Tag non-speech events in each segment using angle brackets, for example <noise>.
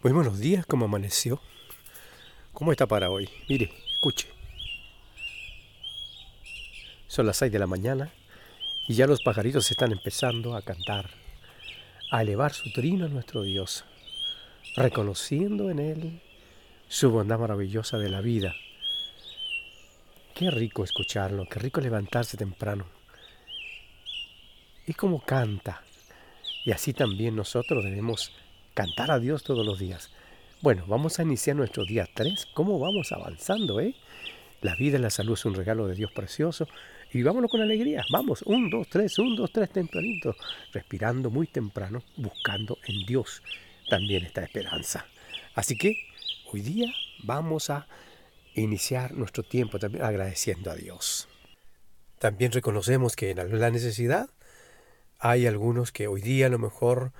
Muy buenos días, ¿cómo amaneció? ¿Cómo está para hoy? Mire, escuche. Son las 6 de la mañana y ya los pajaritos están empezando a cantar, a elevar su trino a nuestro Dios, reconociendo en Él su bondad maravillosa de la vida. Qué rico escucharlo, qué rico levantarse temprano. Y cómo canta. Y así también nosotros debemos cantar a Dios todos los días. Bueno, vamos a iniciar nuestro día 3. ¿Cómo vamos avanzando, eh? La vida y la salud es un regalo de Dios precioso. Y vámonos con alegría. Vamos, un, dos, tres, un, dos, tres, tempranito. Respirando muy temprano, buscando en Dios también esta esperanza. Así que hoy día vamos a iniciar nuestro tiempo también agradeciendo a Dios. También reconocemos que en la necesidad hay algunos que hoy día a lo mejor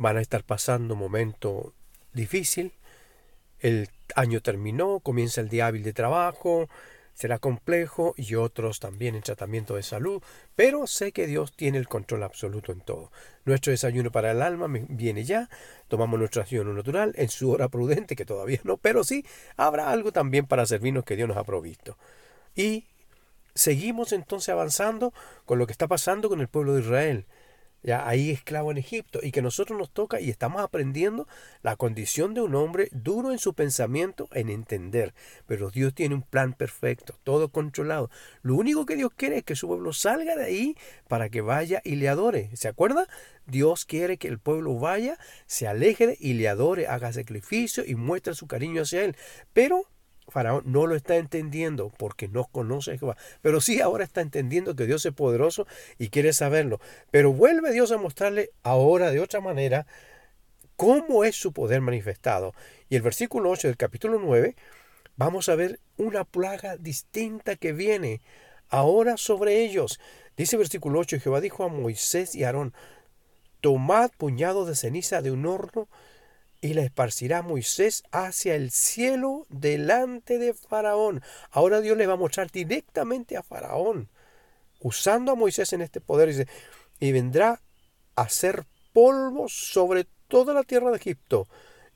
van a estar pasando un momento difícil. El año terminó, comienza el día hábil de trabajo, será complejo y otros también en tratamiento de salud, pero sé que Dios tiene el control absoluto en todo. Nuestro desayuno para el alma viene ya, tomamos nuestro desayuno natural en su hora prudente, que todavía no, pero sí habrá algo también para servirnos que Dios nos ha provisto. Y seguimos entonces avanzando con lo que está pasando con el pueblo de Israel ya ahí esclavo en Egipto, y que nosotros nos toca y estamos aprendiendo la condición de un hombre duro en su pensamiento, en entender. Pero Dios tiene un plan perfecto, todo controlado. Lo único que Dios quiere es que su pueblo salga de ahí para que vaya y le adore. ¿Se acuerda? Dios quiere que el pueblo vaya, se aleje y le adore, haga sacrificio y muestre su cariño hacia él. Pero Faraón no lo está entendiendo porque no conoce a Jehová. Pero sí ahora está entendiendo que Dios es poderoso y quiere saberlo. Pero vuelve Dios a mostrarle ahora de otra manera cómo es su poder manifestado. Y el versículo 8 del capítulo 9 vamos a ver una plaga distinta que viene ahora sobre ellos. Dice versículo 8, Jehová dijo a Moisés y Aarón, tomad puñado de ceniza de un horno y la esparcirá Moisés hacia el cielo delante de Faraón. Ahora Dios le va a mostrar directamente a Faraón, usando a Moisés en este poder, dice, y vendrá a ser polvo sobre toda la tierra de Egipto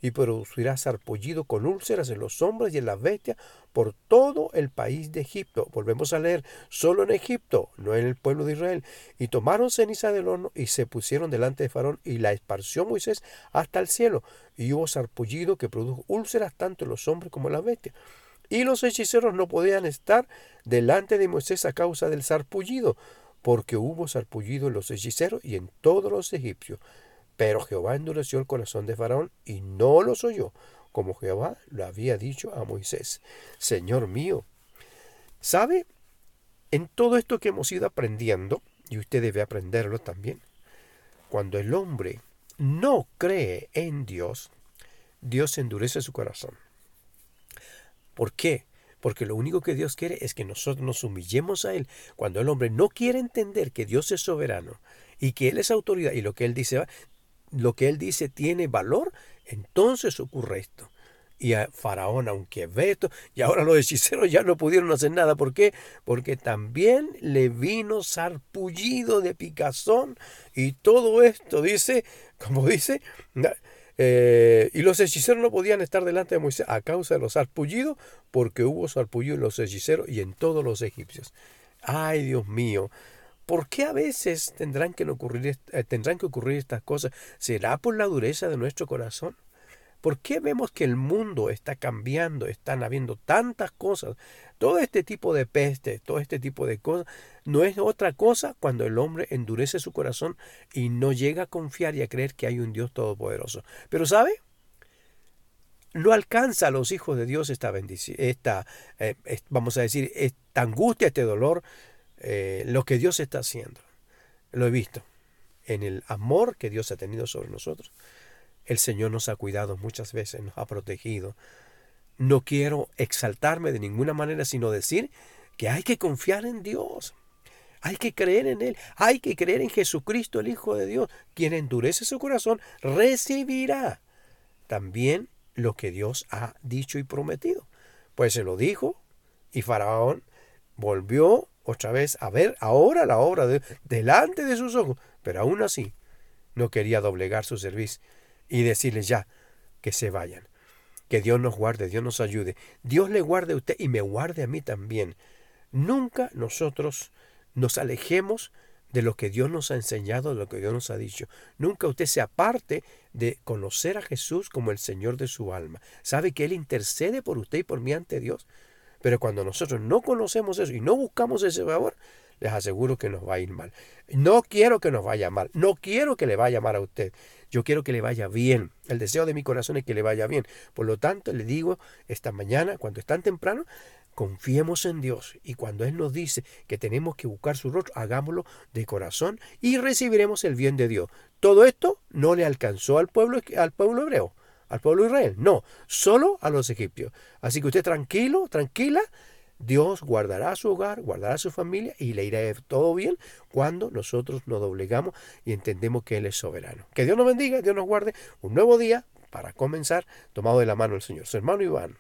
y producirá sarpullido con úlceras en los hombres y en las bestias por todo el país de Egipto. Volvemos a leer, solo en Egipto, no en el pueblo de Israel. Y tomaron ceniza del horno y se pusieron delante de Faraón y la esparció Moisés hasta el cielo. Y hubo sarpullido que produjo úlceras tanto en los hombres como en las bestias. Y los hechiceros no podían estar delante de Moisés a causa del sarpullido, porque hubo sarpullido en los hechiceros y en todos los egipcios. Pero Jehová endureció el corazón de Faraón y no los oyó, como Jehová lo había dicho a Moisés. Señor mío, ¿sabe? En todo esto que hemos ido aprendiendo, y usted debe aprenderlo también, cuando el hombre no cree en Dios, Dios endurece su corazón. ¿Por qué? Porque lo único que Dios quiere es que nosotros nos humillemos a Él. Cuando el hombre no quiere entender que Dios es soberano y que Él es autoridad y lo que Él dice, lo que él dice tiene valor, entonces ocurre esto. Y a Faraón, aunque ve esto, y ahora los hechiceros ya no pudieron hacer nada. ¿Por qué? Porque también le vino sarpullido de picazón y todo esto, dice, <laughs> como dice, eh, y los hechiceros no podían estar delante de Moisés a causa de los sarpullidos, porque hubo sarpullido en los hechiceros y en todos los egipcios. Ay, Dios mío, ¿Por qué a veces tendrán que, ocurrir, eh, tendrán que ocurrir estas cosas? ¿Será por la dureza de nuestro corazón? ¿Por qué vemos que el mundo está cambiando, están habiendo tantas cosas? Todo este tipo de peste, todo este tipo de cosas, no es otra cosa cuando el hombre endurece su corazón y no llega a confiar y a creer que hay un Dios todopoderoso. Pero ¿sabe? No alcanza a los hijos de Dios esta bendición, esta, eh, vamos a decir, esta angustia, este dolor, eh, lo que Dios está haciendo. Lo he visto en el amor que Dios ha tenido sobre nosotros. El Señor nos ha cuidado muchas veces, nos ha protegido. No quiero exaltarme de ninguna manera, sino decir que hay que confiar en Dios. Hay que creer en Él. Hay que creer en Jesucristo, el Hijo de Dios. Quien endurece su corazón recibirá también lo que Dios ha dicho y prometido. Pues se lo dijo y Faraón volvió otra vez a ver ahora la obra de, delante de sus ojos, pero aún así no quería doblegar su servicio y decirle ya, que se vayan. Que Dios nos guarde, Dios nos ayude. Dios le guarde a usted y me guarde a mí también. Nunca nosotros nos alejemos de lo que Dios nos ha enseñado, de lo que Dios nos ha dicho. Nunca usted se aparte de conocer a Jesús como el Señor de su alma. Sabe que Él intercede por usted y por mí ante Dios. Pero cuando nosotros no conocemos eso y no buscamos ese favor, les aseguro que nos va a ir mal. No quiero que nos vaya mal, no quiero que le vaya mal a usted. Yo quiero que le vaya bien. El deseo de mi corazón es que le vaya bien. Por lo tanto, le digo esta mañana, cuando es tan temprano, Confiemos en Dios y cuando Él nos dice que tenemos que buscar su rostro, hagámoslo de corazón y recibiremos el bien de Dios. Todo esto no le alcanzó al pueblo, al pueblo hebreo, al pueblo de Israel, no, solo a los egipcios. Así que usted tranquilo, tranquila, Dios guardará su hogar, guardará su familia y le irá todo bien cuando nosotros nos doblegamos y entendemos que Él es soberano. Que Dios nos bendiga, Dios nos guarde un nuevo día para comenzar tomado de la mano del Señor. Su hermano Iván.